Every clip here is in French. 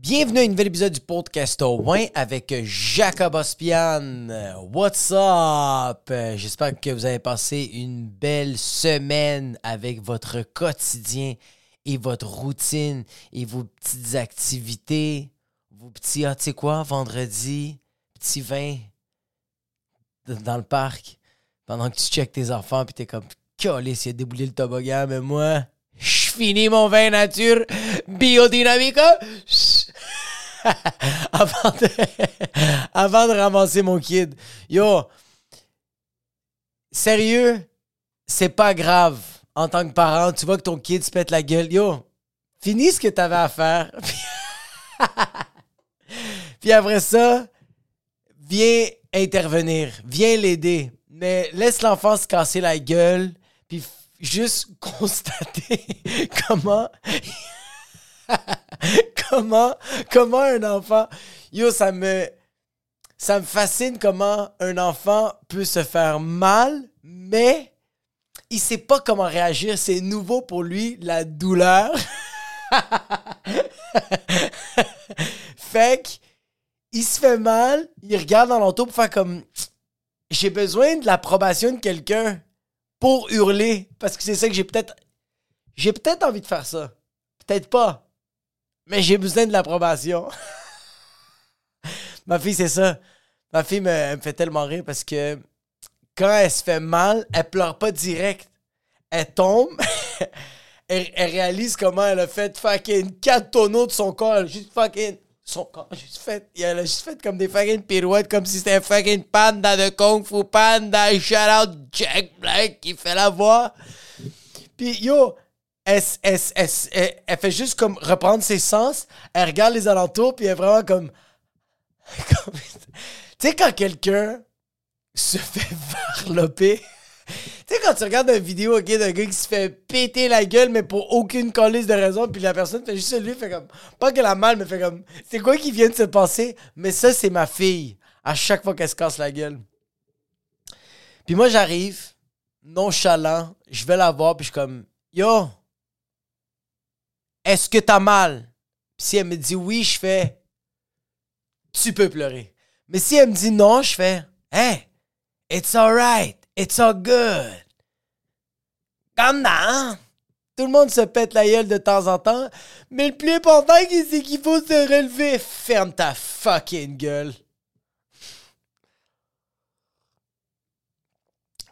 Bienvenue à un nouvel épisode du podcast au Win avec Jacob Ospian. What's up? J'espère que vous avez passé une belle semaine avec votre quotidien et votre routine et vos petites activités. Vos petits, ah, tu sais quoi, vendredi, petit vin dans le parc pendant que tu checkes tes enfants puis t'es comme, calé, s'il a déboulé le toboggan, mais moi, je finis mon vin nature biodynamique. avant, de, avant de ramasser mon kid. Yo, sérieux, c'est pas grave en tant que parent. Tu vois que ton kid se pète la gueule. Yo, finis ce que t'avais à faire. Puis après ça, viens intervenir, viens l'aider. Mais laisse l'enfant se casser la gueule, puis juste constater comment comment, comment un enfant. Yo, ça me. Ça me fascine comment un enfant peut se faire mal, mais il sait pas comment réagir. C'est nouveau pour lui, la douleur. fait il se fait mal, il regarde dans l'entour pour faire comme j'ai besoin de l'approbation de quelqu'un pour hurler parce que c'est ça que j'ai peut-être j'ai peut-être envie de faire ça. Peut-être pas mais j'ai besoin de l'approbation. Ma fille, c'est ça. Ma fille me, fait tellement rire parce que quand elle se fait mal, elle pleure pas direct. Elle tombe, elle, réalise comment elle a fait fucking quatre tonneaux de son corps. Elle juste fucking. Son corps, juste fait, elle a juste fait comme des fucking pirouettes, comme si c'était un fucking panda de Kung Fu Panda. Shout out Jack Black qui fait la voix. Puis yo, elle, fait juste comme reprendre ses sens, elle regarde les alentours, puis elle est vraiment comme. tu sais, quand quelqu'un se fait varloper. Tu sais, quand tu regardes une vidéo d'un gars qui se fait péter la gueule, mais pour aucune colise de raison, puis la personne fait juste lui, fait comme. Pas qu'elle a mal, mais fait comme. C'est quoi qui vient de se passer? Mais ça, c'est ma fille. À chaque fois qu'elle se casse la gueule. Puis moi, j'arrive, nonchalant, je vais la voir, puis je suis comme. Yo, est-ce que t'as mal? si elle me dit oui, je fais Tu peux pleurer. Mais si elle me dit non, je fais Hey, it's alright, it's all good. Comme hein? Tout le monde se pète la gueule de temps en temps, mais le plus important, c'est qu'il faut se relever. Ferme ta fucking gueule.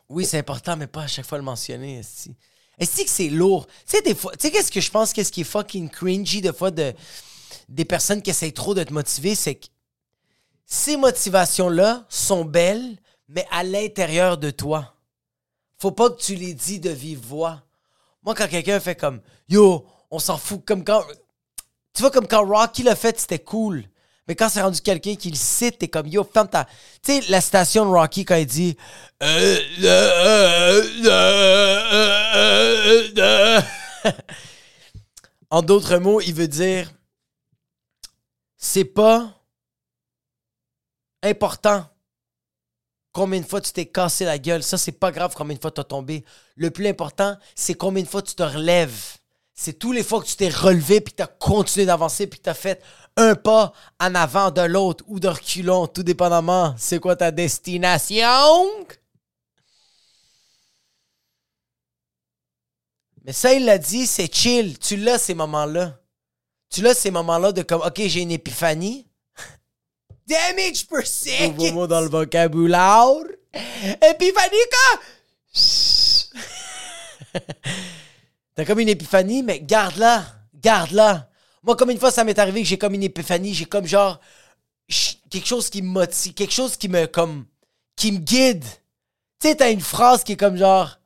Oui, c'est important, mais pas à chaque fois le mentionner. Est-ce que c'est lourd? Tu sais, des fois, tu sais, qu'est-ce que je pense, qu'est-ce qui est fucking cringy de fois de, des personnes qui essayent trop de te motiver, c'est que ces motivations-là sont belles, mais à l'intérieur de toi. Faut pas que tu les dis de vive voix. Moi, quand quelqu'un fait comme Yo, on s'en fout, comme quand. Tu vois, comme quand Rocky l'a fait, c'était cool. Mais quand c'est rendu quelqu'un qui le cite, t'es comme yo, ferme ta. Tu sais, la station de Rocky, quand il dit. en d'autres mots, il veut dire. C'est pas important combien de fois tu t'es cassé la gueule. Ça, c'est pas grave combien de fois tu as tombé. Le plus important, c'est combien de fois tu te relèves. C'est tous les fois que tu t'es relevé puis tu as continué d'avancer puis tu as fait un pas en avant de l'autre ou de reculons, tout dépendamment c'est quoi ta destination? Mais ça, il l'a dit, c'est chill. Tu l'as ces moments-là. Tu l'as ces moments-là de comme, OK, j'ai une épiphanie. Damage per second. Nouveau mot dans le vocabulaire. Épiphanie, quoi? T'as comme une épiphanie, mais garde-la. Garde-la. Moi, comme une fois, ça m'est arrivé que j'ai comme une épiphanie, j'ai comme genre quelque chose qui me motive, quelque chose qui me comme qui me guide. Tu sais, t'as une phrase qui est comme genre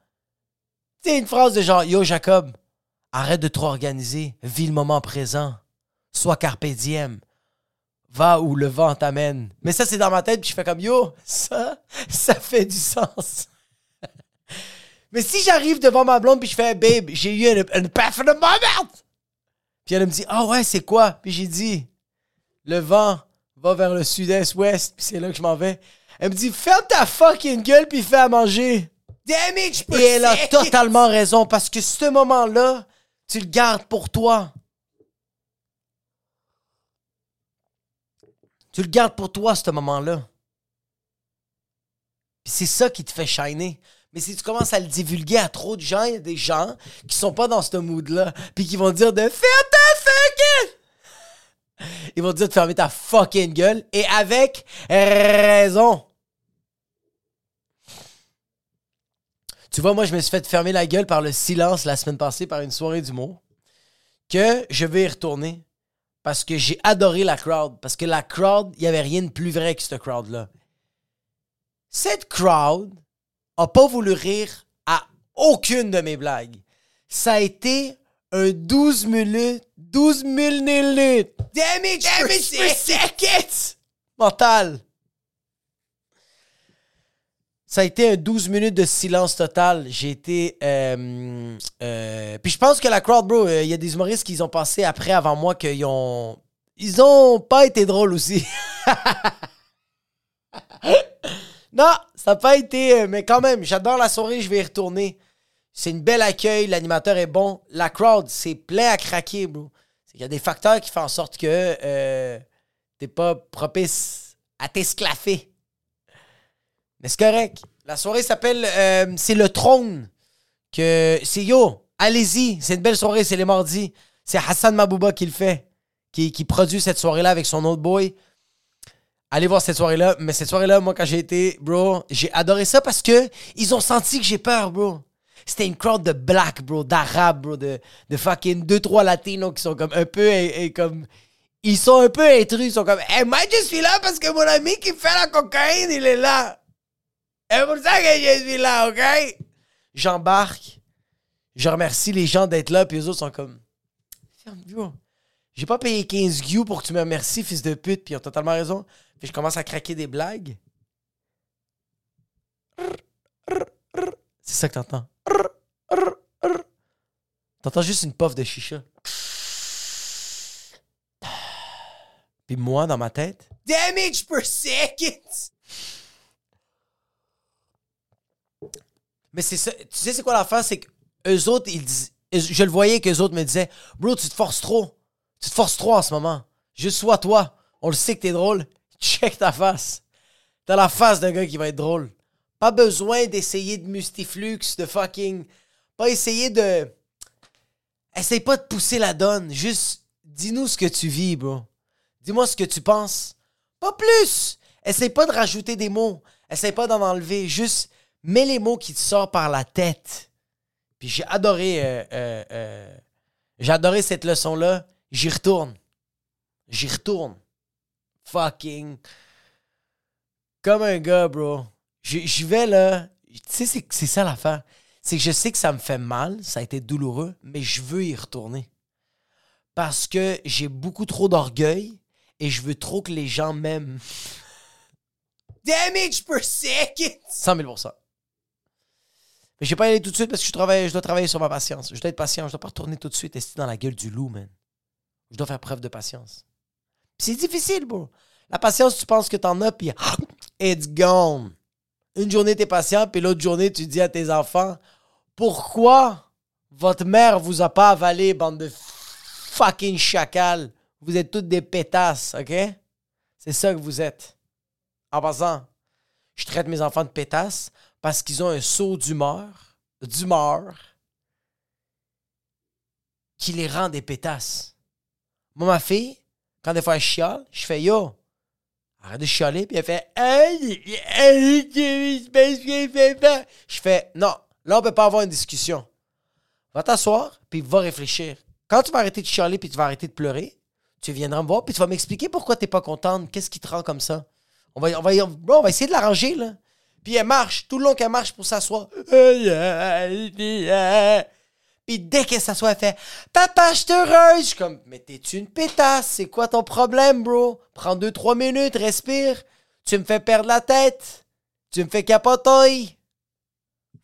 tu sais, une phrase de genre Yo Jacob, arrête de trop organiser, vis le moment présent, sois carpe diem, va où le vent t'amène. Mais ça, c'est dans ma tête, puis je fais comme Yo, ça, ça fait du sens. Mais si j'arrive devant ma blonde, puis je fais Babe, j'ai eu une, une de moment! Puis elle me dit Ah ouais, c'est quoi? Puis j'ai dit Le vent va vers le sud-est-ouest, puis c'est là que je m'en vais. Elle me dit Ferme ta fucking gueule, puis fais à manger. Damage Et elle a totalement raison, parce que ce moment-là, tu le gardes pour toi. Tu le gardes pour toi, ce moment-là. C'est ça qui te fait shiner. Mais si tu commences à le divulguer à trop de gens, il y a des gens qui sont pas dans ce mood-là, puis qui vont dire de faire ta fucking... Ils vont dire de fermer ta fucking gueule, et avec raison. Tu vois, moi, je me suis fait fermer la gueule par le silence la semaine passée par une soirée d'humour, que je vais y retourner parce que j'ai adoré la crowd. Parce que la crowd, il n'y avait rien de plus vrai que cette crowd-là. Cette crowd a pas voulu rire à aucune de mes blagues. Ça a été un 12 minutes, 12 minutes. Damage, damage per second. Mental. Ça a été un 12 minutes de silence total. J'ai été. Euh, euh, puis je pense que la crowd, bro, il y a des humoristes qui ont passé après, avant moi, qu'ils ont. Ils ont pas été drôles aussi. non, ça n'a pas été. Euh, mais quand même, j'adore la soirée, je vais y retourner. C'est une belle accueil, l'animateur est bon. La crowd, c'est plein à craquer, bro. Il y a des facteurs qui font en sorte que t'es pas propice à t'esclaffer. Mais c'est correct. La soirée s'appelle euh, C'est le trône. Que c'est yo, allez-y. C'est une belle soirée, c'est les mardis. C'est Hassan Mabouba qui le fait, qui, produit cette soirée-là avec son autre boy. Allez voir cette soirée-là. Mais cette soirée-là, moi, quand j'ai été, bro, j'ai adoré ça parce que ils ont senti que j'ai peur, bro. C'était une crowd de black, bro, d'arabes, bro, de, de fucking deux, trois latinos qui sont comme un peu et, comme. Ils sont un peu intrus, ils sont comme, hey, moi, je suis là parce que mon ami qui fait la cocaïne, il est là. C'est pour ça que je suis là, OK? J'embarque. Je remercie les gens d'être là, puis les autres sont comme. J'ai pas payé 15 gueux pour que tu me remercies, fils de pute, puis ils ont totalement raison. Puis je commence à craquer des blagues. C'est ça que t'entends. T'entends juste une puff de chicha. Puis moi, dans ma tête. Damage per second! Mais c'est ça. Tu sais, c'est quoi l'affaire? C'est que eux autres, ils disent. Je le voyais qu'eux autres me disaient Bro, tu te forces trop. Tu te forces trop en ce moment. Juste sois toi. On le sait que t'es drôle. Check ta face. T'as la face d'un gars qui va être drôle. Pas besoin d'essayer de mustiflux, de fucking. Pas essayer de. Essaye pas de pousser la donne. Juste dis-nous ce que tu vis, bro. Dis-moi ce que tu penses. Pas plus. Essaye pas de rajouter des mots. Essaye pas d'en enlever. Juste mets les mots qui te sortent par la tête. Puis j'ai adoré, euh, euh, euh, j'ai adoré cette leçon-là. J'y retourne. J'y retourne. Fucking. Comme un gars, bro. J'y vais là. Tu sais, c'est ça l'affaire. C'est que je sais que ça me fait mal, ça a été douloureux, mais je veux y retourner. Parce que j'ai beaucoup trop d'orgueil et je veux trop que les gens m'aiment. Damage per second! 100 000 mais je vais pas y aller tout de suite parce que je, travaille, je dois travailler sur ma patience. Je dois être patient. Je dois pas retourner tout de suite et dans la gueule du loup, man. Je dois faire preuve de patience. c'est difficile, bro. La patience, tu penses que t'en as, puis it's gone. Une journée, t'es patient, puis l'autre journée, tu dis à tes enfants Pourquoi votre mère vous a pas avalé, bande de fucking chacals? Vous êtes toutes des pétasses, ok? C'est ça que vous êtes. En passant, je traite mes enfants de pétasses parce qu'ils ont un saut d'humeur, d'humeur, qui les rend des pétasses. Moi, ma fille, quand des fois elle chiale, je fais yo, arrête de chialer, puis elle fait Je fais non, là on peut pas avoir une discussion. Va t'asseoir, puis va réfléchir. Quand tu vas arrêter de chialer, puis tu vas arrêter de pleurer, tu viendras me voir, puis tu vas m'expliquer pourquoi tu n'es pas contente, qu'est-ce qui te rend comme ça. On va, on va, on va essayer de l'arranger, là. Puis elle marche, tout le long qu'elle marche pour s'asseoir. Puis dès qu'elle s'assoit, elle fait Papa, je te heureuse. Je suis comme, mais t'es-tu une pétasse? C'est quoi ton problème, bro? Prends deux, trois minutes, respire. Tu me fais perdre la tête. Tu me fais capoter.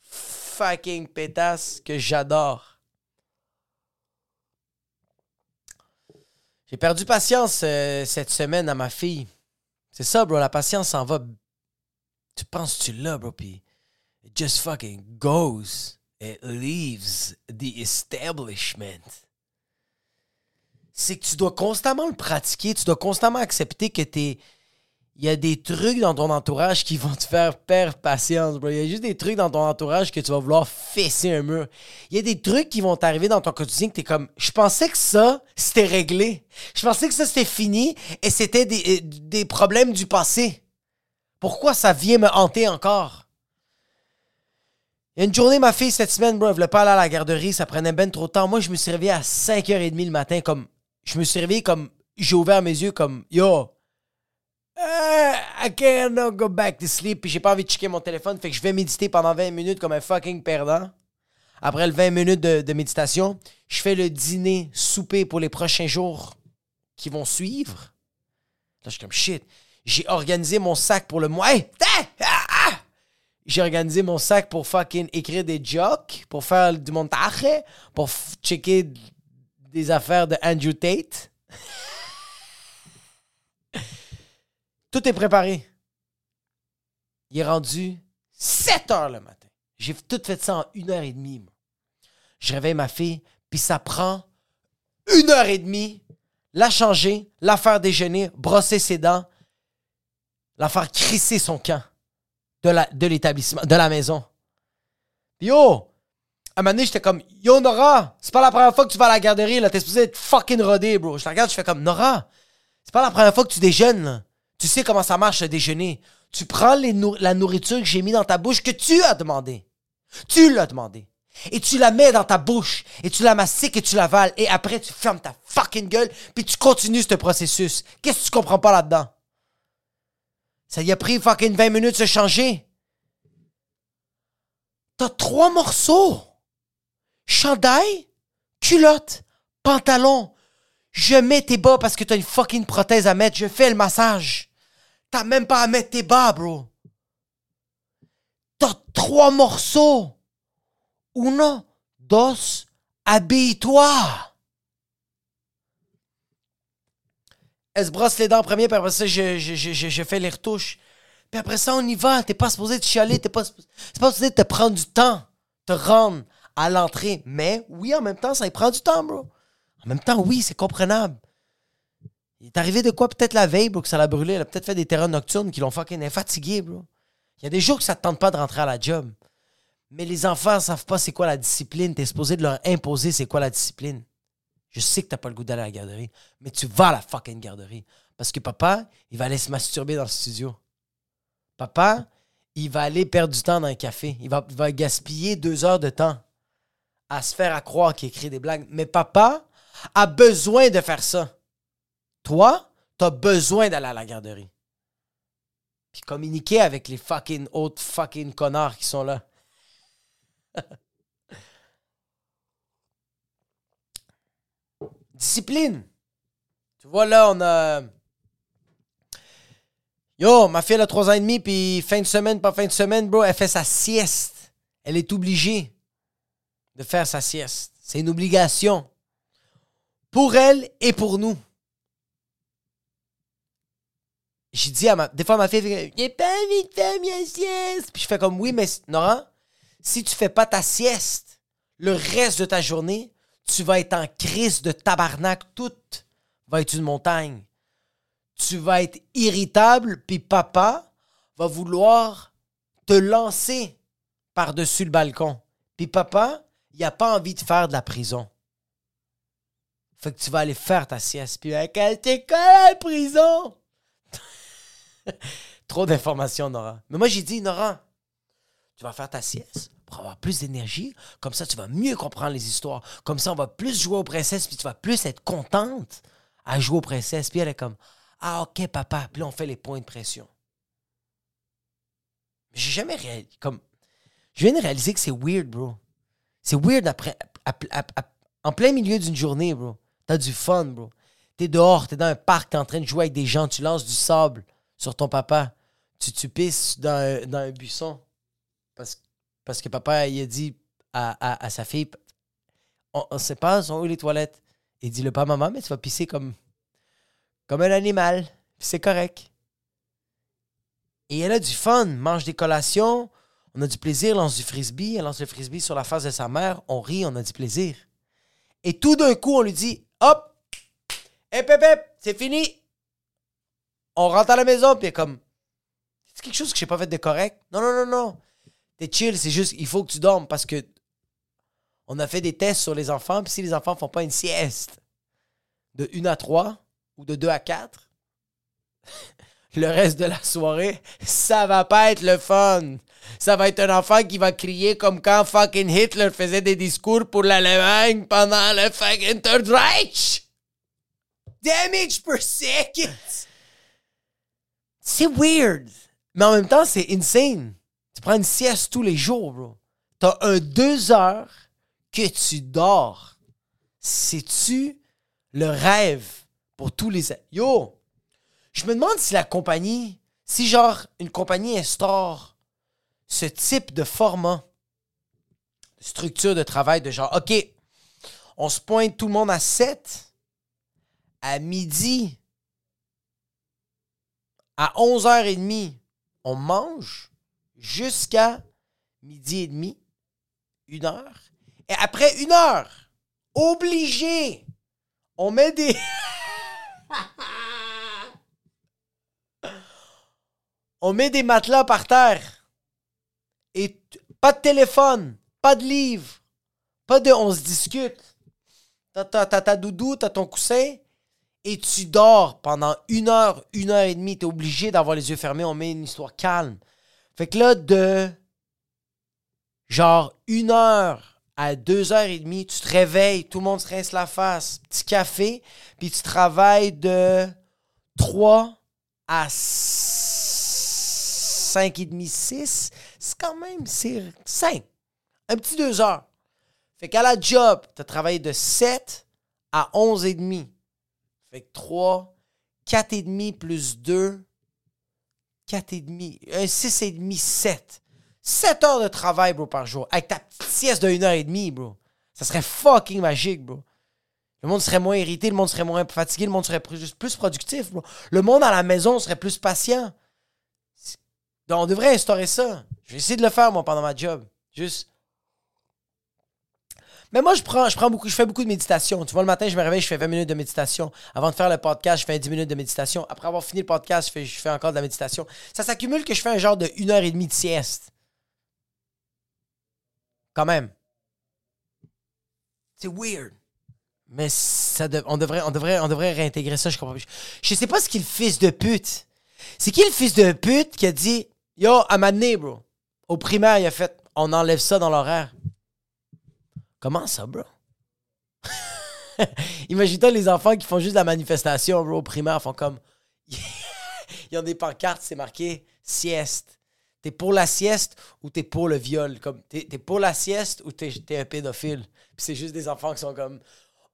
Fucking pétasse que j'adore. J'ai perdu patience euh, cette semaine à ma fille. C'est ça, bro. La patience s'en va tu penses tu l'as, bro, puis it just fucking goes. It leaves the establishment. c'est que tu dois constamment le pratiquer, tu dois constamment accepter que t'es. Il y a des trucs dans ton entourage qui vont te faire perdre patience, bro. Il y a juste des trucs dans ton entourage que tu vas vouloir fesser un mur. Il y a des trucs qui vont t'arriver dans ton quotidien que t'es comme, je pensais que ça, c'était réglé. Je pensais que ça, c'était fini et c'était des, des problèmes du passé. Pourquoi ça vient me hanter encore? Il y a une journée, ma fille, cette semaine, bro, elle voulait pas aller à la garderie, ça prenait ben trop de temps. Moi, je me suis réveillé à 5h30 le matin, comme. Je me suis réveillé comme. J'ai ouvert mes yeux comme. Yo! Uh, I can't go back to sleep. Puis j'ai pas envie de checker mon téléphone, fait que je vais méditer pendant 20 minutes comme un fucking perdant. Après le 20 minutes de, de méditation, je fais le dîner, souper pour les prochains jours qui vont suivre. Là, je suis comme shit. J'ai organisé mon sac pour le mois. Ah! Ah! J'ai organisé mon sac pour fucking écrire des jokes, pour faire du montage, pour checker des affaires de Andrew Tate. Tout est préparé. Il est rendu 7 heures le matin. J'ai tout fait ça en une heure et demie. Moi. Je réveille ma fille, puis ça prend une heure et demie, la changer, la faire déjeuner, brosser ses dents, la faire crisser son camp de l'établissement, de, la maison. Yo, à un moment donné, j'étais comme, yo Nora, c'est pas la première fois que tu vas à la garderie, là, t'es supposé être fucking rodé, bro. Je te regarde, je fais comme, Nora, c'est pas la première fois que tu déjeunes, là. Tu sais comment ça marche le déjeuner. Tu prends la nourriture que j'ai mis dans ta bouche que tu as demandé. Tu l'as demandé. Et tu la mets dans ta bouche. Et tu la mastiques et tu l'avales. Et après, tu fermes ta fucking gueule. Puis tu continues ce processus. Qu'est-ce que tu comprends pas là-dedans? Ça y a pris fucking 20 minutes de se changer. T'as trois morceaux. Chandail, culotte, pantalon. Je mets tes bas parce que t'as une fucking prothèse à mettre. Je fais le massage. T'as même pas à mettre tes bas, bro. T'as trois morceaux. Uno, dos, habille-toi. Elle se brosse les dents en premier, puis après ça, je, fais les retouches. Puis après ça, on y va. T'es pas supposé te chialer, t'es pas, pas supposé te prendre du temps, te rendre à l'entrée. Mais oui, en même temps, ça y prend du temps, bro. En même temps, oui, c'est comprenable. Il est arrivé de quoi peut-être la veille, bro, que ça l'a brûlé. Elle a peut-être fait des terrains nocturnes qui l'ont fucking fatigué, bro. Il y a des jours que ça te tente pas de rentrer à la job. Mais les enfants savent pas c'est quoi la discipline. T'es supposé de leur imposer c'est quoi la discipline. Je sais que t'as pas le goût d'aller à la garderie, mais tu vas à la fucking garderie. Parce que papa, il va aller se masturber dans le studio. Papa, il va aller perdre du temps dans un café. Il va, va gaspiller deux heures de temps à se faire à croire qu'il écrit des blagues. Mais papa a besoin de faire ça. Toi, t'as besoin d'aller à la garderie. Puis communiquer avec les fucking autres fucking connards qui sont là. Discipline. Tu vois, là, on a. Yo, ma fille a 3 ans et demi, puis fin de semaine, pas fin de semaine, bro, elle fait sa sieste. Elle est obligée de faire sa sieste. C'est une obligation. Pour elle et pour nous. J'ai dit à ma. Des fois, ma fille J'ai pas envie de faire ma sieste. Puis je fais comme Oui, mais Nora, si tu fais pas ta sieste le reste de ta journée, tu vas être en crise de tabarnak. Tout va être une montagne. Tu vas être irritable, puis papa va vouloir te lancer par-dessus le balcon. Puis papa, il n'a pas envie de faire de la prison. Fait que tu vas aller faire ta sieste. Puis, t'es quoi la prison? Trop d'informations, Nora. Mais moi, j'ai dit, Nora, tu vas faire ta sieste pour avoir plus d'énergie. Comme ça, tu vas mieux comprendre les histoires. Comme ça, on va plus jouer aux princesses, puis tu vas plus être contente à jouer aux princesses. Puis elle est comme Ah, ok, papa. Puis on fait les points de pression. J'ai jamais réalisé. Comme, je viens de réaliser que c'est weird, bro. C'est weird après, en plein milieu d'une journée, bro. T'as du fun, bro. T'es dehors, t'es dans un parc, t'es en train de jouer avec des gens, tu lances du sable sur ton papa. Tu, tu pisses dans un, dans un buisson. Parce, parce que papa, il a dit à, à, sa fille, on ne sait pas, sont où les toilettes? Il dit, le pas maman, mais tu vas pisser comme, comme un animal. C'est correct. Et elle a du fun, mange des collations, on a du plaisir, lance du frisbee, elle lance le frisbee sur la face de sa mère, on rit, on a du plaisir. Et tout d'un coup, on lui dit, hop, Hep, hep, c'est fini. On rentre à la maison, puis comme, c'est quelque chose que j'ai pas fait de correct? Non, non, non, non. T'es chill, c'est juste, il faut que tu dormes parce que on a fait des tests sur les enfants, puis si les enfants font pas une sieste de 1 à 3 ou de 2 à 4, le reste de la soirée, ça va pas être le fun. Ça va être un enfant qui va crier comme quand fucking Hitler faisait des discours pour l'Allemagne pendant le fucking Third Reich. Damage per second. C'est weird. Mais en même temps, c'est insane. Tu prends une sieste tous les jours, bro. T'as un deux heures que tu dors. C'est-tu le rêve pour tous les... Yo, je me demande si la compagnie, si genre une compagnie instaure ce type de format, structure de travail, de genre, OK, on se pointe tout le monde à 7, à midi, à 11h30, on mange jusqu'à midi et demi, une heure. Et après une heure, obligé, on met des... on met des matelas par terre. Et pas de téléphone, pas de livre, pas de on se discute. T'as ta doudou, t'as ton coussin, et tu dors pendant une heure, une heure et demie. T'es obligé d'avoir les yeux fermés. On met une histoire calme. Fait que là, de genre une heure à deux heures et demie, tu te réveilles, tout le monde se rince la face, petit café, puis tu travailles de 3 à 5 et demi, 6. C'est quand même, c'est 5. Un petit deux heures. Fait qu'à la job, tu as travaillé de 7 à 11 et demi. Fait que 3, 4 et demi plus 2, 4 et demi, un 6 et demi, 7. 7 heures de travail, bro, par jour. Avec ta petite sieste de 1 heure et demie, bro. Ça serait fucking magique, bro. Le monde serait moins irrité, le monde serait moins fatigué, le monde serait plus, plus productif, bro. Le monde à la maison serait plus patient. Donc, on devrait instaurer ça. Je vais essayer de le faire, moi, pendant ma job. Juste mais moi, je prends, je prends beaucoup, je fais beaucoup de méditation. Tu vois, le matin, je me réveille, je fais 20 minutes de méditation. Avant de faire le podcast, je fais 10 minutes de méditation. Après avoir fini le podcast, je fais, je fais encore de la méditation. Ça s'accumule que je fais un genre de 1 heure et demie de sieste. Quand même. C'est weird. Mais ça on, devrait, on, devrait, on devrait réintégrer ça. Je comprends. Je, sais pas ce qu'il le fils de pute. C'est qui le fils de pute qui a dit Yo, à ma bro? Au primaire, il a fait On enlève ça dans l'horaire. Comment ça, bro? Imagine-toi les enfants qui font juste la manifestation, bro, primaire, font comme. Ils ont des pancartes, c'est marqué sieste. T'es pour la sieste ou t'es pour le viol? Comme, t'es, pour la sieste ou t'es, un pédophile? Puis c'est juste des enfants qui sont comme.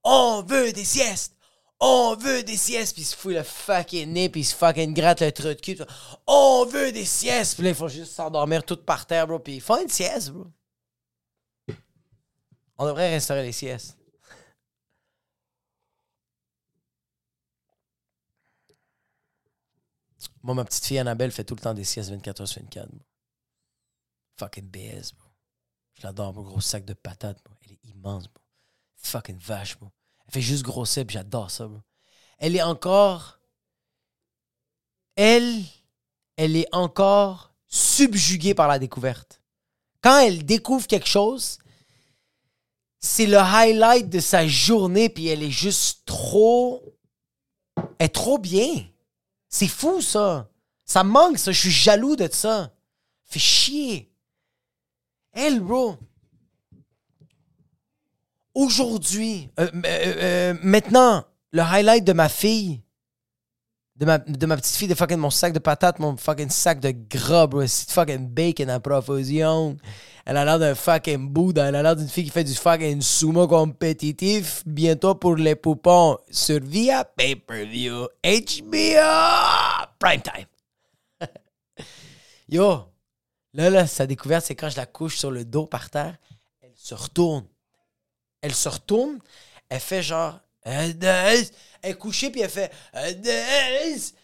On veut des siestes! On veut des siestes! Puis ils se fouillent le fucking nez, puis ils se fucking grattent le truc de cul. On veut des siestes! Puis là, ils font juste s'endormir tout par terre, bro. Puis ils font une sieste, bro. On devrait restaurer les siestes. Moi, ma petite fille Annabelle fait tout le temps des siestes 24 h sur 24. Fucking BS, bro. Je l'adore, mon gros sac de patates, bro. Elle est immense, bro. Fucking vache, bro. Elle fait juste grossir, puis j'adore ça, bro. Elle est encore. Elle, elle est encore subjuguée par la découverte. Quand elle découvre quelque chose, c'est le highlight de sa journée, puis elle est juste trop. Elle est trop bien. C'est fou, ça. Ça manque, ça. Je suis jaloux de ça. Fait chier. Elle, bro. Aujourd'hui, euh, euh, euh, maintenant, le highlight de ma fille, de ma, de ma petite fille, de fucking mon sac de patates, mon fucking sac de gras, bro. C'est fucking bacon à profusion. Elle a l'air d'un fucking Bouddha. Elle a l'air d'une fille qui fait du fucking sumo compétitif. Bientôt pour les poupons sur via pay-per-view HBO Prime Time. Yo, là, là, sa découverte, c'est quand je la couche sur le dos par terre, elle se retourne. Elle se retourne, elle fait genre. Elle est couchée, puis elle fait.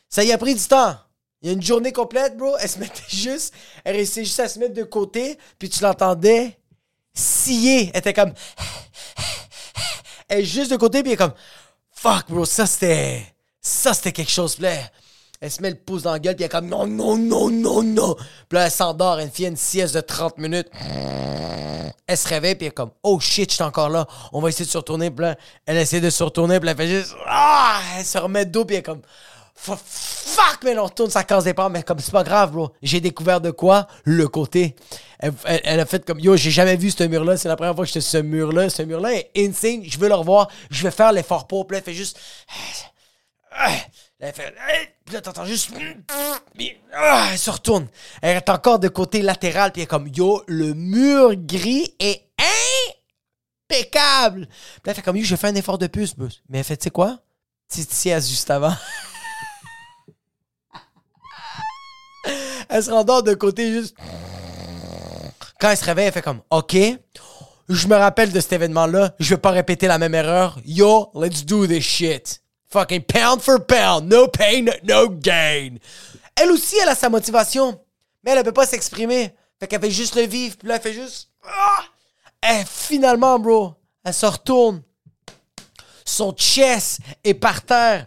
Ça y a pris du temps. Il y a une journée complète, bro. Elle se mettait juste. Elle restait juste à se mettre de côté. Puis tu l'entendais scier. Elle était comme. Elle est juste de côté. Puis elle est comme. Fuck, bro, ça c'était. Ça c'était quelque chose. Là, elle se met le pouce dans la gueule, puis elle est comme non, non, non, non, non. Puis là, elle s'endort, elle fait une sieste de 30 minutes. Elle se réveille, puis elle est comme oh shit, je suis encore là. On va essayer de se retourner. Puis là, elle essaie de se retourner, puis elle fait juste ah, elle se remet dos, puis elle est comme fuck, mais on retourne sa case départ, mais comme c'est pas grave, bro. J'ai découvert de quoi? Le côté. Elle, elle- elle a fait comme yo, j'ai jamais vu ce mur-là. C'est la première fois que j'étais ce mur-là. Ce mur-là est insane. Je veux le revoir. Je vais faire l'effort pour. Puis là, elle fait juste. Elle fait. Puis là, t'entends juste. Ah, elle se retourne. Elle est encore de côté latéral. Puis elle est comme yo, le mur gris est impeccable. Puis là, elle fait comme yo, j'ai fait un effort de bro. Mais elle fait, tu sais quoi? Sieste juste avant. elle se rendort de côté juste. Quand elle se réveille, elle fait comme OK, je me rappelle de cet événement-là, je vais pas répéter la même erreur. Yo, let's do this shit. Fucking pound for pound, no pain, no gain. Elle aussi, elle a sa motivation, mais elle ne peut pas s'exprimer. Fait qu'elle fait juste le vivre, puis là, elle fait juste. Ah! Et finalement, bro, elle se retourne. Son chest est par terre.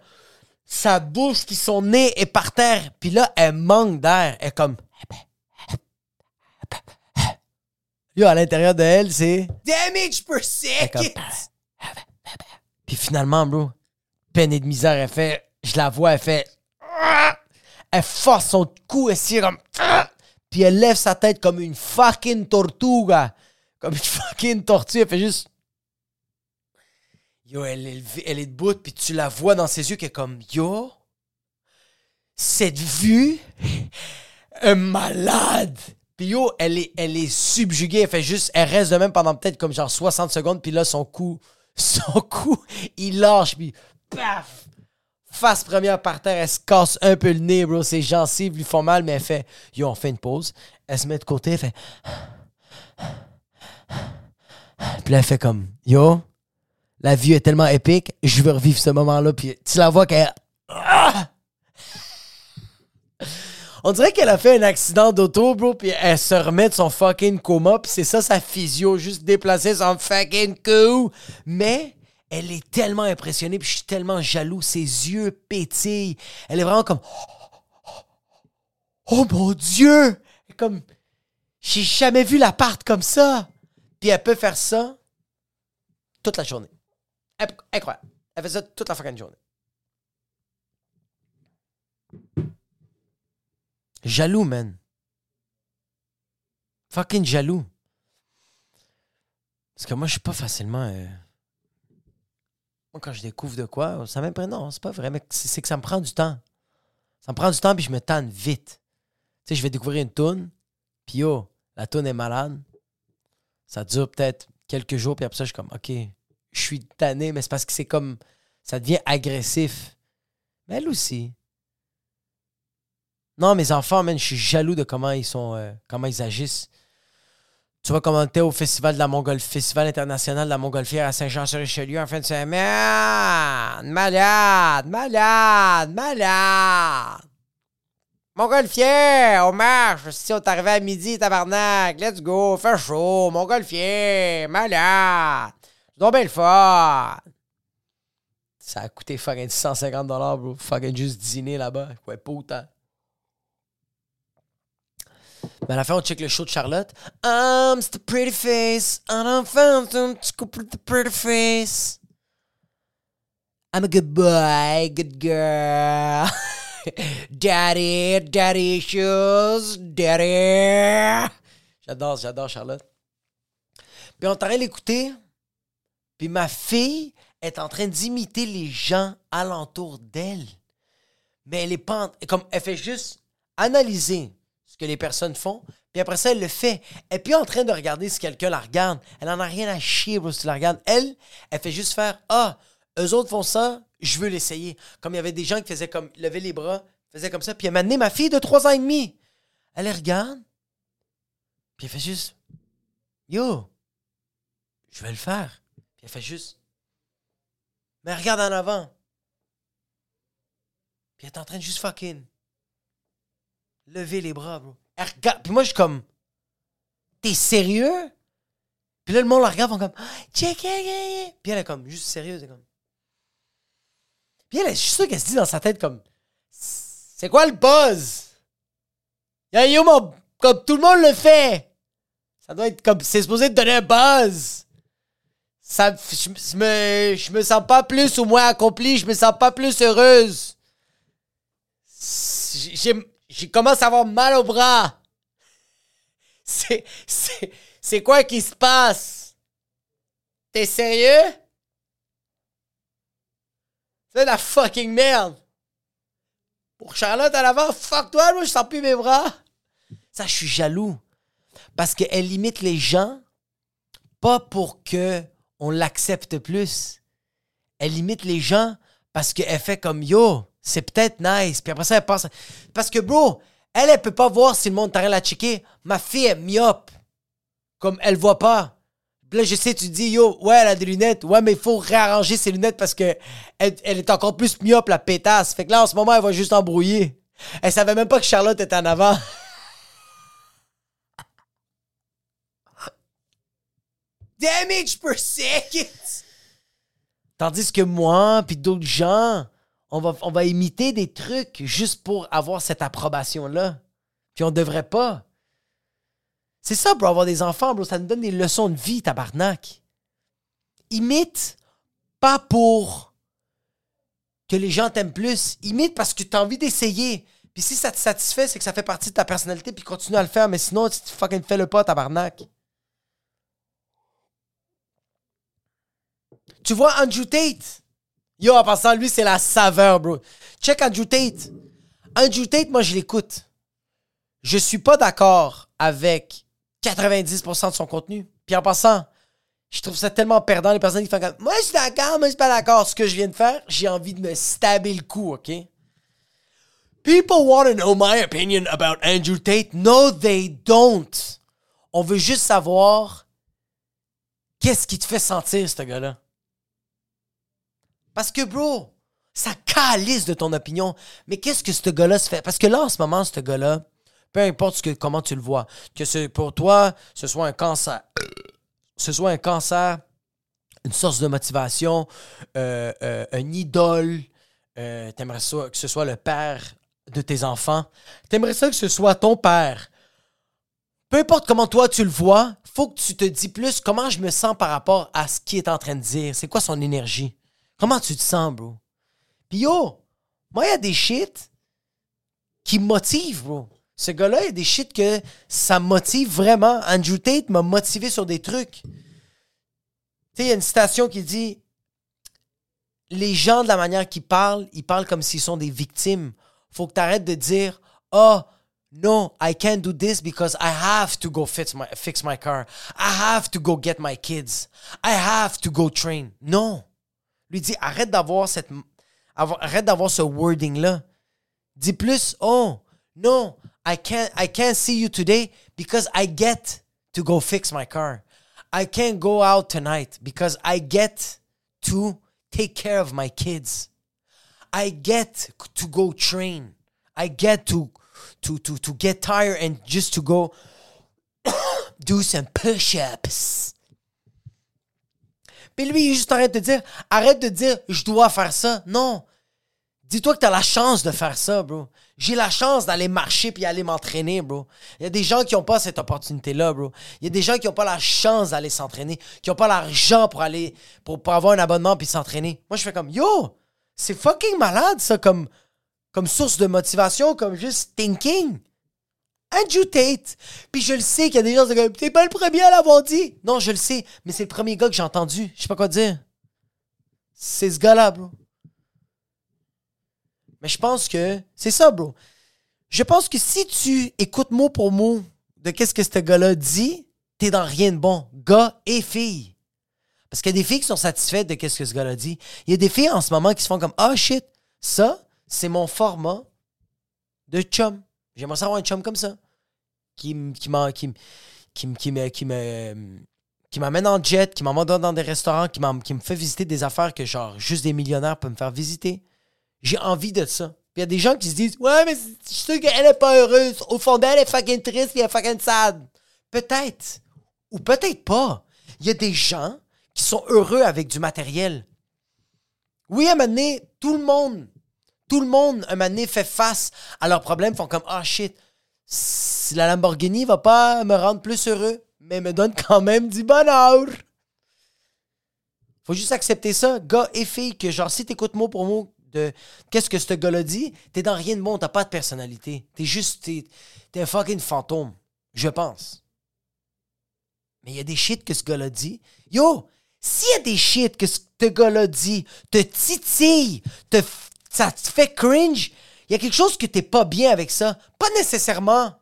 Sa bouche puis son nez est par terre. Puis là, elle manque d'air. Elle est comme... Yo, à l'intérieur de elle, c'est... Damage per second! Puis finalement, bro, peine et de misère, elle fait... Je la vois, elle fait... Elle force son cou, elle tire comme... Puis elle lève sa tête comme une fucking tortuga. Comme une fucking tortue. Elle fait juste... Yo, elle elle est debout, puis tu la vois dans ses yeux qui est comme Yo, cette vue est malade. Puis yo, elle est, elle est subjuguée. Elle fait juste, elle reste de même pendant peut-être comme genre 60 secondes, puis là, son cou, son cou, il lâche, puis paf! Face première par terre, elle se casse un peu le nez, bro. Ses gencives lui font mal, mais elle fait Yo, on fait une pause. Elle se met de côté, elle fait. Puis elle fait comme Yo, la vie est tellement épique, je veux revivre ce moment-là. Puis tu la vois qu'elle. Ah! On dirait qu'elle a fait un accident d'auto, bro, puis elle se remet de son fucking coma, puis c'est ça sa physio, juste déplacer son fucking cou. Mais elle est tellement impressionnée, puis je suis tellement jaloux, ses yeux pétillent. Elle est vraiment comme. Oh mon Dieu! Comme. J'ai jamais vu l'appart comme ça! Puis elle peut faire ça toute la journée. Inc- Incroyable. Elle fait ça toute la fucking journée. Jaloux, man. Fucking jaloux. Parce que moi, je suis pas facilement. euh, Moi, quand je découvre de quoi, ça m'imprègne. Non, c'est pas vrai, mais c'est que ça me prend du temps. Ça me prend du temps, puis je me tanne vite. Tu sais, je vais découvrir une toune, puis yo, la toune est malade. Ça dure peut-être quelques jours, puis après ça, je suis comme, OK, je suis tanné, mais c'est parce que c'est comme. Ça devient agressif. Mais elle aussi. Non, mes enfants, je suis jaloux de comment ils sont. euh, comment ils agissent. Tu vois comment t'es au festival de la Mongol Festival international de la Montgolfière à Saint-Jean-sur-Richelieu en fin de semaine. Malade, malade, malade. Montgolfière, on marche. Si on est arrivé à midi, tabarnak. Let's go, fait chaud. Montgolfière, malade. Donc bien le fun. Ça a coûté fucking 150 dollars, bro. Fucking juste dîner là-bas. Quoi, pas autant. Mais à la fin, on check le show de Charlotte. I'm a pretty face. I the pretty face. I'm a good boy, good girl. daddy, daddy issues, daddy. J'adore, j'adore Charlotte. Puis on train d'écouter. Puis ma fille est en train d'imiter les gens alentour d'elle. Mais elle est pas. Comme, elle fait juste analyser que les personnes font. Puis après ça, elle le fait. Et puis en train de regarder si quelqu'un la regarde. Elle en a rien à chier, bro, si tu la regardes. Elle, elle fait juste faire Ah, eux autres font ça, je veux l'essayer. Comme il y avait des gens qui faisaient comme lever les bras, faisaient comme ça. Puis elle m'a amené ma fille de 3 ans et demi. Elle les regarde. Puis elle fait juste Yo, je vais le faire. Puis elle fait juste Mais regarde en avant. Puis elle est en train de juste fucking lever les bras, bro. Regarde. Puis moi, je suis comme T'es sérieux? Puis là, le monde la regarde, ils comme Check, yeah, yeah, yeah. Puis elle est comme juste sérieuse. Elle comme Puis elle, je suis sûr qu'elle se dit dans sa tête comme C'est quoi le buzz? Yo, yo, mon, comme tout le monde le fait. Ça doit être comme. C'est supposé te donner un buzz. Ça, je, me, je me sens pas plus ou moins accompli, je me sens pas plus heureuse. J'ai, j'ai commencé à avoir mal au bras. C'est quoi qui se passe? T'es sérieux? C'est la fucking merde. Pour Charlotte à l'avant, fuck toi, moi je sens plus mes bras. Ça, je suis jaloux. Parce qu'elle limite les gens, pas pour que on l'accepte plus. Elle limite les gens parce qu'elle fait comme yo, c'est peut-être nice. Puis après ça, elle pense. Parce que, bro, elle, elle peut pas voir si le monde t'arrête à checker. Ma fille est myope. Comme elle voit pas. là, je sais, tu dis, yo, ouais, elle a des lunettes. Ouais, mais il faut réarranger ses lunettes parce que elle, est encore plus myope, la pétasse. Fait que là, en ce moment, elle va juste embrouiller. Elle savait même pas que Charlotte était en avant. Damage per second! Tandis que moi, puis d'autres gens, on va, imiter des trucs juste pour avoir cette approbation-là. Puis on devrait pas. C'est ça, bro, avoir des enfants, bro. Ça nous donne des leçons de vie, tabarnak. Imite pas pour que les gens t'aiment plus. Imite parce que tu as envie d'essayer. Puis si ça te satisfait, c'est que ça fait partie de ta personnalité, puis continue à le faire. Mais sinon, tu fucking fais le pas, tabarnak. Tu vois Andrew Tate? Yo, en passant, lui, c'est la saveur, bro. Check Andrew Tate. Andrew Tate, moi, je l'écoute. Je suis pas d'accord avec 90% de son contenu. Puis en passant, je trouve ça tellement perdant, les personnes qui font comme Moi, je suis d'accord, moi, je suis pas d'accord. Ce que je viens de faire, j'ai envie de me stabber le cou, OK? People want to know my opinion about Andrew Tate. No, they don't. On veut juste savoir qu'est-ce qui te fait sentir, ce gars-là. Parce que, bro, ça calisse de ton opinion. Mais qu'est-ce que ce gars-là se fait? Parce que là, en ce moment, ce gars-là, peu importe que, comment tu le vois, que pour toi, ce soit un cancer, ce soit un cancer, une source de motivation, euh, euh, un idole, euh, t'aimerais ça que ce soit le père de tes enfants, t'aimerais ça que ce soit ton père. Peu importe comment toi tu le vois, faut que tu te dis plus comment je me sens par rapport à ce qu'il est en train de dire. C'est quoi son énergie? Comment tu te sens, bro? Puis yo, moi, il y a des shit qui motivent, bro. Ce gars-là, il y a des shit que ça motive vraiment. Andrew Tate m'a motivé sur des trucs. Tu sais, il y a une citation qui dit Les gens, de la manière qu'ils parlent, ils parlent comme s'ils sont des victimes. Faut que tu arrêtes de dire Oh, no, I can't do this because I have to go fix my, fix my car. I have to go get my kids. I have to go train. Non lui dit arrête d'avoir cette arrête d'avoir ce wording là. Dis plus oh non, I can't I can't see you today because I get to go fix my car. I can't go out tonight because I get to take care of my kids. I get to go train. I get to to to to get tired and just to go do some push-ups. Puis lui, il juste arrête de dire, arrête de dire, je dois faire ça. Non. Dis-toi que tu as la chance de faire ça, bro. J'ai la chance d'aller marcher puis aller m'entraîner, bro. Il y a des gens qui n'ont pas cette opportunité-là, bro. Il y a des gens qui n'ont pas la chance d'aller s'entraîner, qui n'ont pas l'argent pour aller, pour, avoir un abonnement puis s'entraîner. Moi, je fais comme, yo, c'est fucking malade, ça, comme, comme source de motivation, comme juste thinking. Andrew Tate. Puis je le sais qu'il y a des gens qui disent T'es pas le premier à l'avoir dit. Non, je le sais, mais c'est le premier gars que j'ai entendu. Je sais pas quoi dire. C'est ce gars-là, bro. Mais je pense que c'est ça, bro. Je pense que si tu écoutes mot pour mot de qu'est-ce que ce gars-là dit, t'es dans rien de bon. Gars et filles. Parce qu'il y a des filles qui sont satisfaites de qu'est-ce que ce gars-là dit. Il y a des filles en ce moment qui se font comme Ah shit, ça, c'est mon format de chum. J'aimerais savoir un chum comme ça. Qui, qui, qui, qui, me, qui, qui m'amène en jet, qui m'emmène dans des restaurants, qui, me fait visiter des affaires que genre juste des millionnaires peuvent me faire visiter. J'ai envie de ça. Puis il y a des gens qui se disent Ouais, mais je sûr qu'elle est pas heureuse. Au fond d'elle, elle est fucking triste et elle est fucking sad. Peut-être. Ou peut-être pas. Il y a des gens qui sont heureux avec du matériel. Oui, à un moment donné, tout le monde, tout le monde, un moment fait face à leurs problèmes, font comme, ah shit, la Lamborghini va pas me rendre plus heureux, mais me donne quand même du bonheur. Faut juste accepter ça, gars et filles, que genre, si t'écoutes mot pour mot de qu'est-ce que ce gars-là dit, t'es dans rien de bon, t'as pas de personnalité. T'es juste, t'es, t'es un fucking fantôme, je pense. Mais il y a des shit que ce gars-là dit. Yo, s'il y a des shit que ce gars-là dit te titille, te, ça te fait cringe, il y a quelque chose que t'es pas bien avec ça. Pas nécessairement.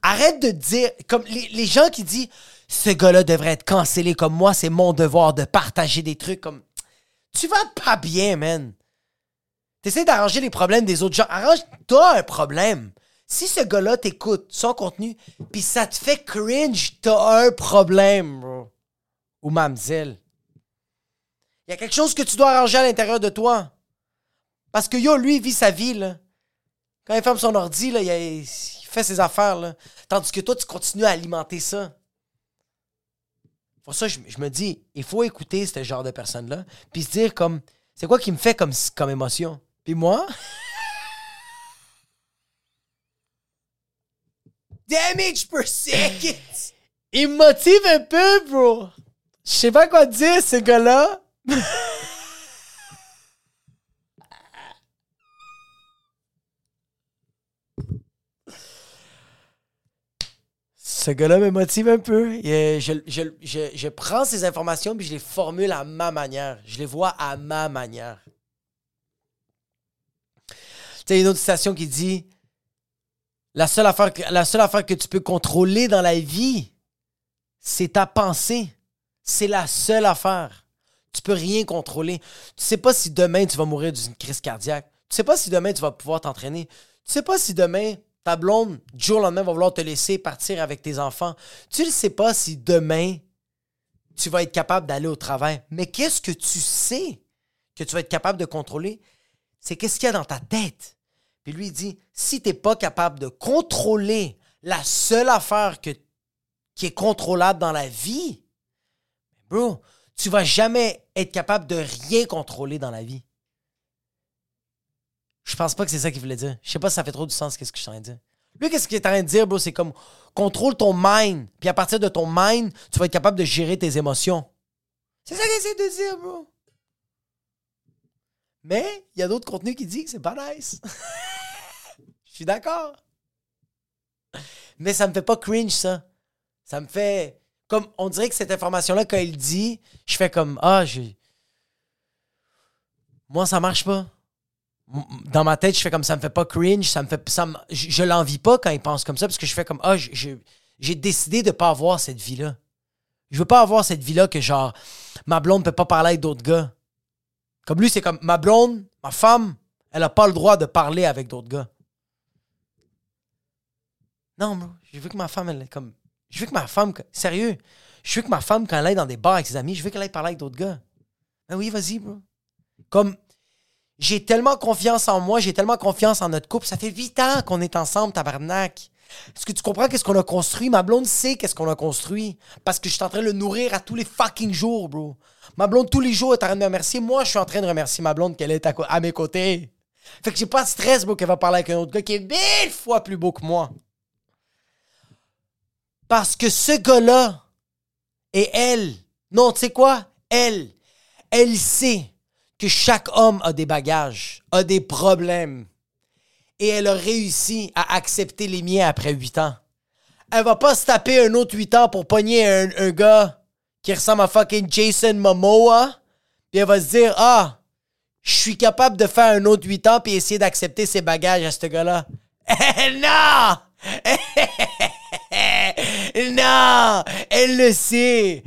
Arrête de dire, comme les, gens qui disent, ce gars-là devrait être cancellé comme moi, c'est mon devoir de partager des trucs comme. Tu vas pas bien, man. T'essaies d'arranger les problèmes des autres gens. Arrange, toi un problème. Si ce gars-là t'écoute son contenu, puis ça te fait cringe, t'as un problème, bro. Ou mamzelle. Il y a quelque chose que tu dois arranger à l'intérieur de toi. Parce que yo, lui, il vit sa vie, là. Quand il ferme son ordi, là, il, fait ses affaires, là. Tandis que toi, tu continues à alimenter ça. Pour ça, je, me dis, il faut écouter ce genre de personnes-là, puis se dire comme, c'est quoi qui me fait comme, comme émotion? Puis moi, damage per second. Il me motive un peu, bro. Je sais pas quoi dire, ce gars-là. ce gars-là me motive un peu. Je, je, je, je, prends ces informations puis je les formule à ma manière. Je les vois à ma manière. Tu sais, une autre citation qui dit la seule, affaire que, la seule affaire que tu peux contrôler dans la vie, c'est ta pensée. C'est la seule affaire. Tu peux rien contrôler. Tu sais pas si demain tu vas mourir d'une crise cardiaque. Tu sais pas si demain tu vas pouvoir t'entraîner. Tu sais pas si demain ta blonde, du jour au lendemain, va vouloir te laisser partir avec tes enfants. Tu ne sais pas si demain, tu vas être capable d'aller au travail. Mais qu'est-ce que tu sais que tu vas être capable de contrôler? C'est qu'est-ce qu'il y a dans ta tête. Puis lui, il dit, si tu n'es pas capable de contrôler la seule affaire qui est contrôlable dans la vie, bro, tu vas jamais être capable de rien contrôler dans la vie. Je pense pas que c'est ça qu'il voulait dire. Je sais pas si ça fait trop du sens, qu'est-ce que je suis en train de dire. Lui, qu'est-ce qu'il est en train de dire, bro? C'est comme contrôle ton mind. Puis à partir de ton mind, tu vas être capable de gérer tes émotions. C'est ça qu'il essaie de dire, bro. Mais il y a d'autres contenus qui disent que c'est pas nice. Je suis d'accord. Mais ça me fait pas cringe, ça. Ça me fait. Comme on dirait que cette information-là, quand il dit, je fais comme Ah, je. Moi, ça marche pas dans ma tête, je fais comme ça me fait pas cringe, ça me fait ça je, l'envie pas quand il pense comme ça parce que je fais comme ah j'ai décidé de pas avoir cette vie-là. Je veux pas avoir cette vie-là que genre ma blonde peut pas parler avec d'autres gars. Comme lui, c'est comme ma blonde, ma femme, elle a pas le droit de parler avec d'autres gars. Non, je veux que ma femme, elle est comme. Je veux que ma femme. Sérieux, je veux que ma femme, quand elle est dans des bars avec ses amis, je veux qu'elle aille parler avec d'autres gars. Ben oui, vas-y, bro. Comme j'ai tellement confiance en moi, j'ai tellement confiance en notre couple. Ça fait huit ans qu'on est ensemble, tabarnak. Est-ce que tu comprends qu'est-ce qu'on a construit? Ma blonde sait qu'est-ce qu'on a construit. Parce que je suis en train de le nourrir à tous les fucking jours, bro. Ma blonde, tous les jours, est en train de me remercier. Moi, je suis en train de remercier ma blonde qu'elle est à, mes côtés. Fait que j'ai pas de stress, bro, qu'elle va parler avec un autre gars qui est mille fois plus beau que moi. Parce que ce gars-là et elle, non, tu sais quoi? Elle, elle sait que chaque homme a des bagages, a des problèmes. Et elle a réussi à accepter les miens après huit ans. Elle va pas se taper un autre huit ans pour pogner un, gars qui ressemble à fucking Jason Momoa. Puis elle va se dire, ah, je suis capable de faire un autre huit ans puis essayer d'accepter ses bagages à ce gars-là. non! non! Elle le sait.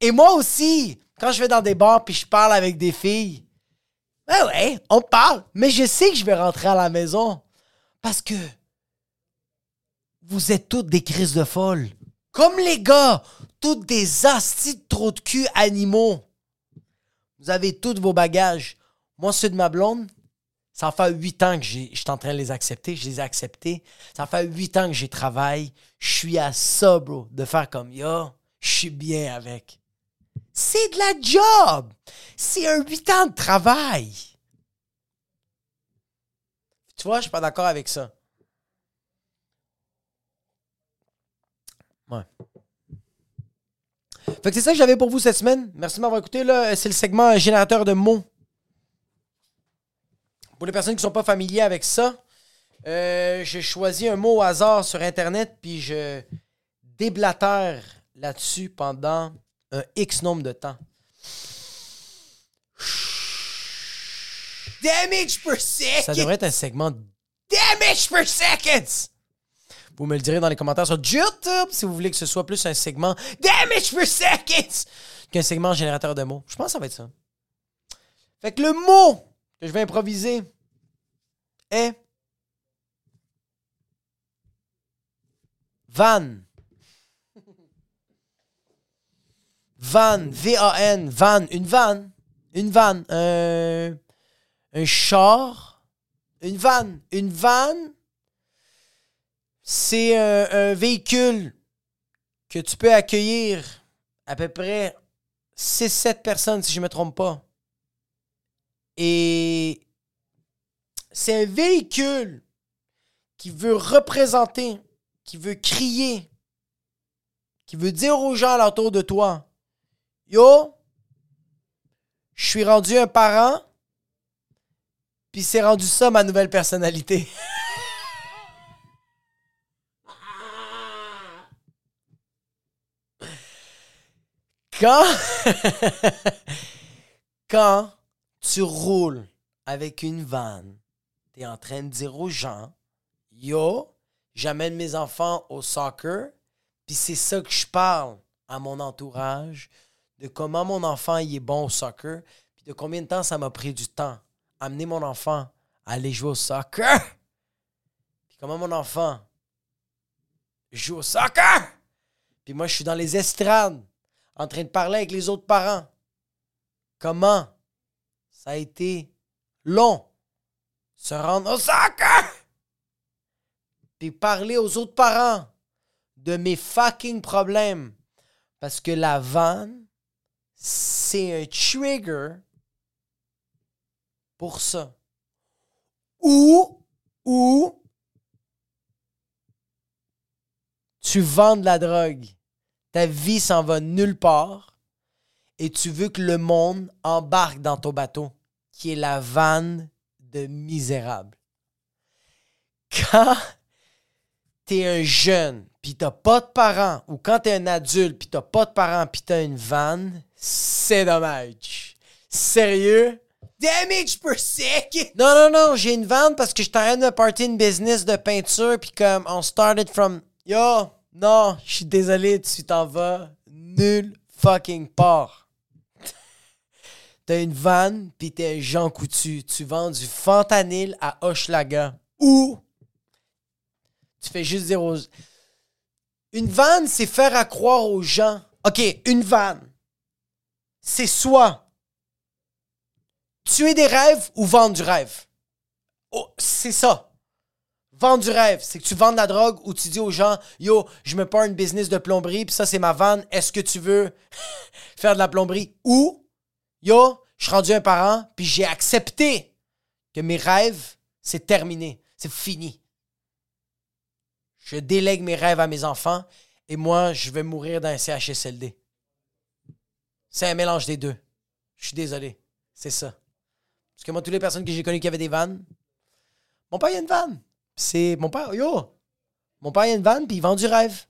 Et moi aussi, quand je vais dans des bars puis je parle avec des filles, ouais, ouais, on parle, mais je sais que je vais rentrer à la maison parce que vous êtes toutes des crises de folle. Comme les gars, toutes des astis de trop de cul animaux. Vous avez tous vos bagages. Moi, ceux de ma blonde, ça fait huit ans que je suis en train de les accepter. Je les ai acceptés. Ça fait huit ans que j'y travaille. Je suis à ça, bro, de faire comme yo. Je suis bien avec. C'est de la job. C'est un 8 ans de travail. Tu vois, je suis pas d'accord avec ça. Ouais. Fait que c'est ça que j'avais pour vous cette semaine. Merci de m'avoir écouté. C'est le segment générateur de mots. Pour les personnes qui ne sont pas familiers avec ça, euh, j'ai choisi un mot au hasard sur Internet, puis je déblatère là-dessus pendant un X nombre de temps. Damage per second! Ça devrait être un segment Damage per seconds! Vous me le direz dans les commentaires sur YouTube si vous voulez que ce soit plus un segment Damage per seconds qu'un segment générateur de mots. Je pense que ça va être ça. Fait que le mot que je vais improviser est van. Van, V-A-N, van, une vanne, une vanne, un, un char, une vanne, une vanne, c'est un, véhicule que tu peux accueillir à peu près 6-7 personnes, si je ne me trompe pas. Et c'est un véhicule qui veut représenter, qui veut crier, qui veut dire aux gens autour de toi Yo, je suis rendu un parent, puis c'est rendu ça ma nouvelle personnalité. Quand, quand tu roules avec une vanne, tu es en train de dire aux gens, yo, j'amène mes enfants au soccer, puis c'est ça que je parle à mon entourage, de comment mon enfant il est bon au soccer, puis de combien de temps ça m'a pris du temps amener mon enfant à aller jouer au soccer, puis comment mon enfant joue au soccer, puis moi je suis dans les estrades en train de parler avec les autres parents. Comment ça a été long se rendre au soccer. Puis parler aux autres parents de mes fucking problèmes. Parce que la vanne c'est un trigger pour ça. Ou ou tu vends de la drogue ta vie s'en va nulle part et tu veux que le monde embarque dans ton bateau, qui est la vanne de misérable. Quand t'es un jeune, puis t'as pas de parents, ou quand t'es un adulte, puis t'as pas de parents, puis t'as une vanne, c'est dommage. Sérieux? Damage per second! Non, non, non, j'ai une vanne parce que je t'arrête de partir une business de peinture, puis comme on started from... Yo, non, je suis désolé, tu t'en vas nul fucking part. T'as une vanne, pis t'es un Jean Coutu. Tu vends du fentanyl à Hochelaga. Ou tu fais juste dire aux... Une vanne, c'est faire à croire aux gens. OK, une vanne. C'est soit tuer des rêves ou vendre du rêve? Oh, c'est ça. Vendre du rêve, c'est que tu vends de la drogue ou tu dis aux gens Yo, je me pars une business de plomberie, puis ça, c'est ma vanne. Est-ce que tu veux faire de la plomberie? Ou Yo, je suis rendu un parent, puis j'ai accepté que mes rêves, c'est terminé. C'est fini. Je délègue mes rêves à mes enfants et moi, je vais mourir dans un CHSLD. C'est un mélange des deux. Je suis désolé. C'est ça. Parce que moi, toutes les personnes que j'ai connues qui avaient des vannes, mon père, a une vanne. C'est mon père, yo, mon père, a une vanne, puis il vend du rêve.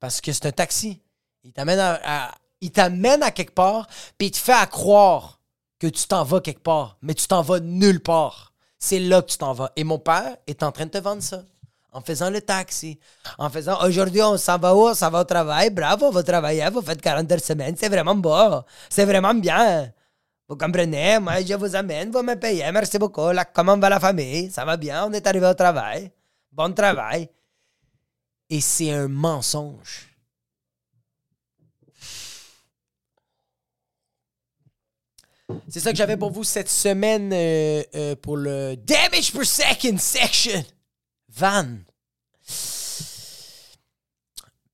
Parce que c'est un taxi. Il t'amène à, il t'amène à quelque part, puis il te fait à croire que tu t'en vas quelque part, mais tu t'en vas nulle part. C'est là que tu t'en vas. Et mon père est en train de te vendre ça. En faisant le taxi. En faisant aujourd'hui, on s'en va où? Ça va au travail. Bravo, vous travaillez, vous faites 40 heures semaine. C'est vraiment beau. C'est vraiment bien. Vous comprenez? Moi, je vous amène, vous me payez. Merci beaucoup. comment va la famille? Ça va bien? On est arrivé au travail. Bon travail. Et c'est un mensonge. C'est ça que j'avais pour vous cette semaine euh, euh, pour le Damage per Second section. Van.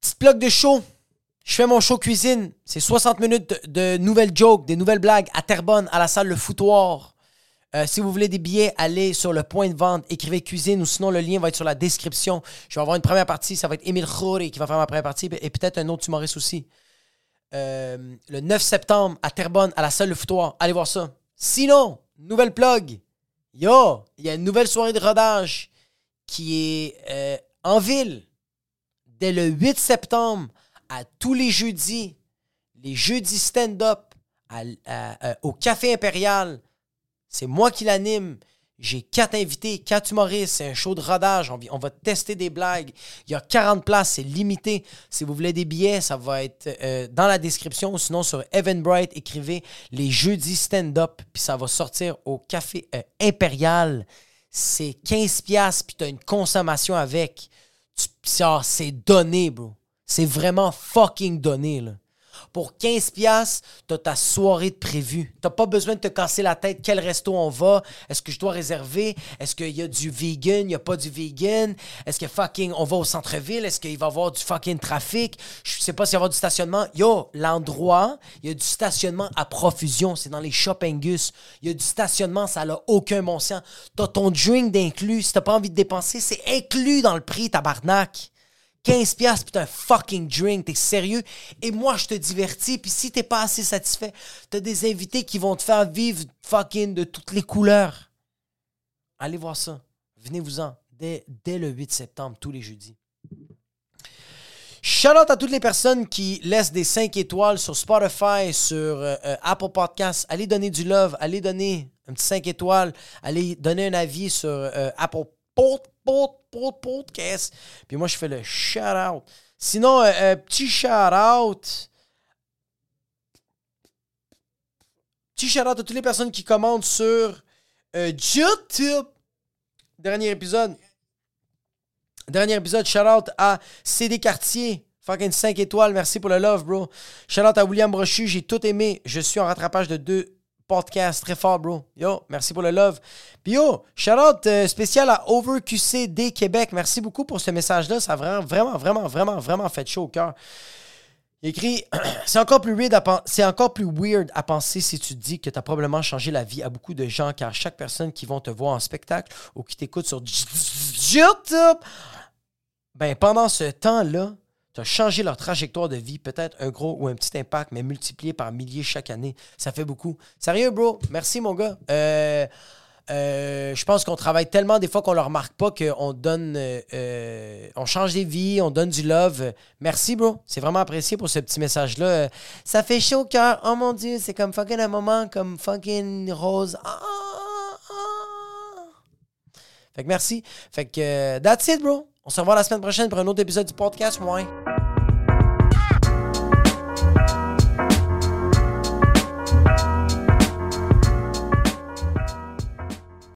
Petite bloc de show. Je fais mon show cuisine. C'est 60 minutes de, nouvelles jokes, des nouvelles blagues à Terrebonne, à la salle Le Foutoir. Euh, si vous voulez des billets, allez sur le point de vente, écrivez cuisine ou sinon le lien va être sur la description. Je vais avoir une première partie, ça va être Émile Khoury qui va faire ma première partie et peut-être un autre humoriste aussi. Euh, le 9 septembre à Terrebonne, à la salle Le Foutoir. Allez voir ça. Sinon, nouvelle plug. Yo, il y a une nouvelle soirée de rodage qui est euh, en ville dès le 8 septembre à tous les jeudis. Les jeudis stand-up au Café Impérial. C'est moi qui l'anime. J'ai quatre invités, quatre humoristes. C'est un show de rodage. On, va tester des blagues. Il y a 40 places. C'est limité. Si vous voulez des billets, ça va être euh, dans la description. Sinon, sur Bright, écrivez les jeudis stand-up. Puis ça va sortir au Café euh, Impérial. C'est 15$. Puis tu as une consommation avec. C'est donné, bro. C'est vraiment fucking donné, là. Pour 15$, tu as ta soirée de prévue. Tu pas besoin de te casser la tête. Quel resto on va? Est-ce que je dois réserver? Est-ce qu'il y a du vegan? Il n'y a pas du vegan? Est-ce que fucking on va au centre-ville? Est-ce qu'il va y avoir du fucking trafic? Je sais pas s'il va y avoir du stationnement. Yo, l'endroit, il y a du stationnement à profusion. C'est dans les shoppingus. Il y a du stationnement, ça n'a aucun bon sens. Tu ton drink d'inclus. Si tu pas envie de dépenser, c'est inclus dans le prix, tabarnak. 15 pièces puis t'as un fucking drink, t'es sérieux? Et moi, je te divertis, puis si t'es pas assez satisfait, t'as des invités qui vont te faire vivre fucking de toutes les couleurs. Allez voir ça. Venez-vous-en dès, dès le 8 septembre, tous les jeudis. Shout out à toutes les personnes qui laissent des 5 étoiles sur Spotify, sur euh, euh, Apple Podcasts. Allez donner du love, allez donner un petit 5 étoiles, allez donner un avis sur euh, Apple podcast. Puis moi, je fais le shout-out. Sinon, euh, euh, petit shout-out. Petit shout-out à toutes les personnes qui commentent sur euh, YouTube. Dernier épisode. Dernier épisode, shout-out à CD Cartier. Fucking 5 étoiles, merci pour le love, bro. Shout-out à William Brochu, j'ai tout aimé. Je suis en rattrapage de deux podcast. Très fort, bro. Yo, merci pour le love. Puis yo, shout-out euh, spécial à OverQCD Québec. Merci beaucoup pour ce message-là. Ça a vraiment, vraiment, vraiment, vraiment, vraiment fait chaud au cœur. Il écrit C'est encore, plus weird à c'est encore plus weird à penser si tu te dis que tu as probablement changé la vie à beaucoup de gens, car chaque personne qui vont te voir en spectacle ou qui t'écoute sur YouTube, ben pendant ce temps-là, tu as changé leur trajectoire de vie, peut-être un gros ou un petit impact, mais multiplié par milliers chaque année. Ça fait beaucoup. Sérieux, bro? Merci, mon gars. Euh, euh, je pense qu'on travaille tellement des fois qu'on ne le remarque pas qu'on donne, euh, on change des vies, on donne du love. Merci, bro. C'est vraiment apprécié pour ce petit message-là. Ça fait chaud au cœur. Oh mon Dieu, c'est comme fucking un moment, comme fucking rose. Ah, ah, ah. Fait que merci. Fait que that's it, bro. On se revoit la semaine prochaine pour un autre épisode du podcast. Moi.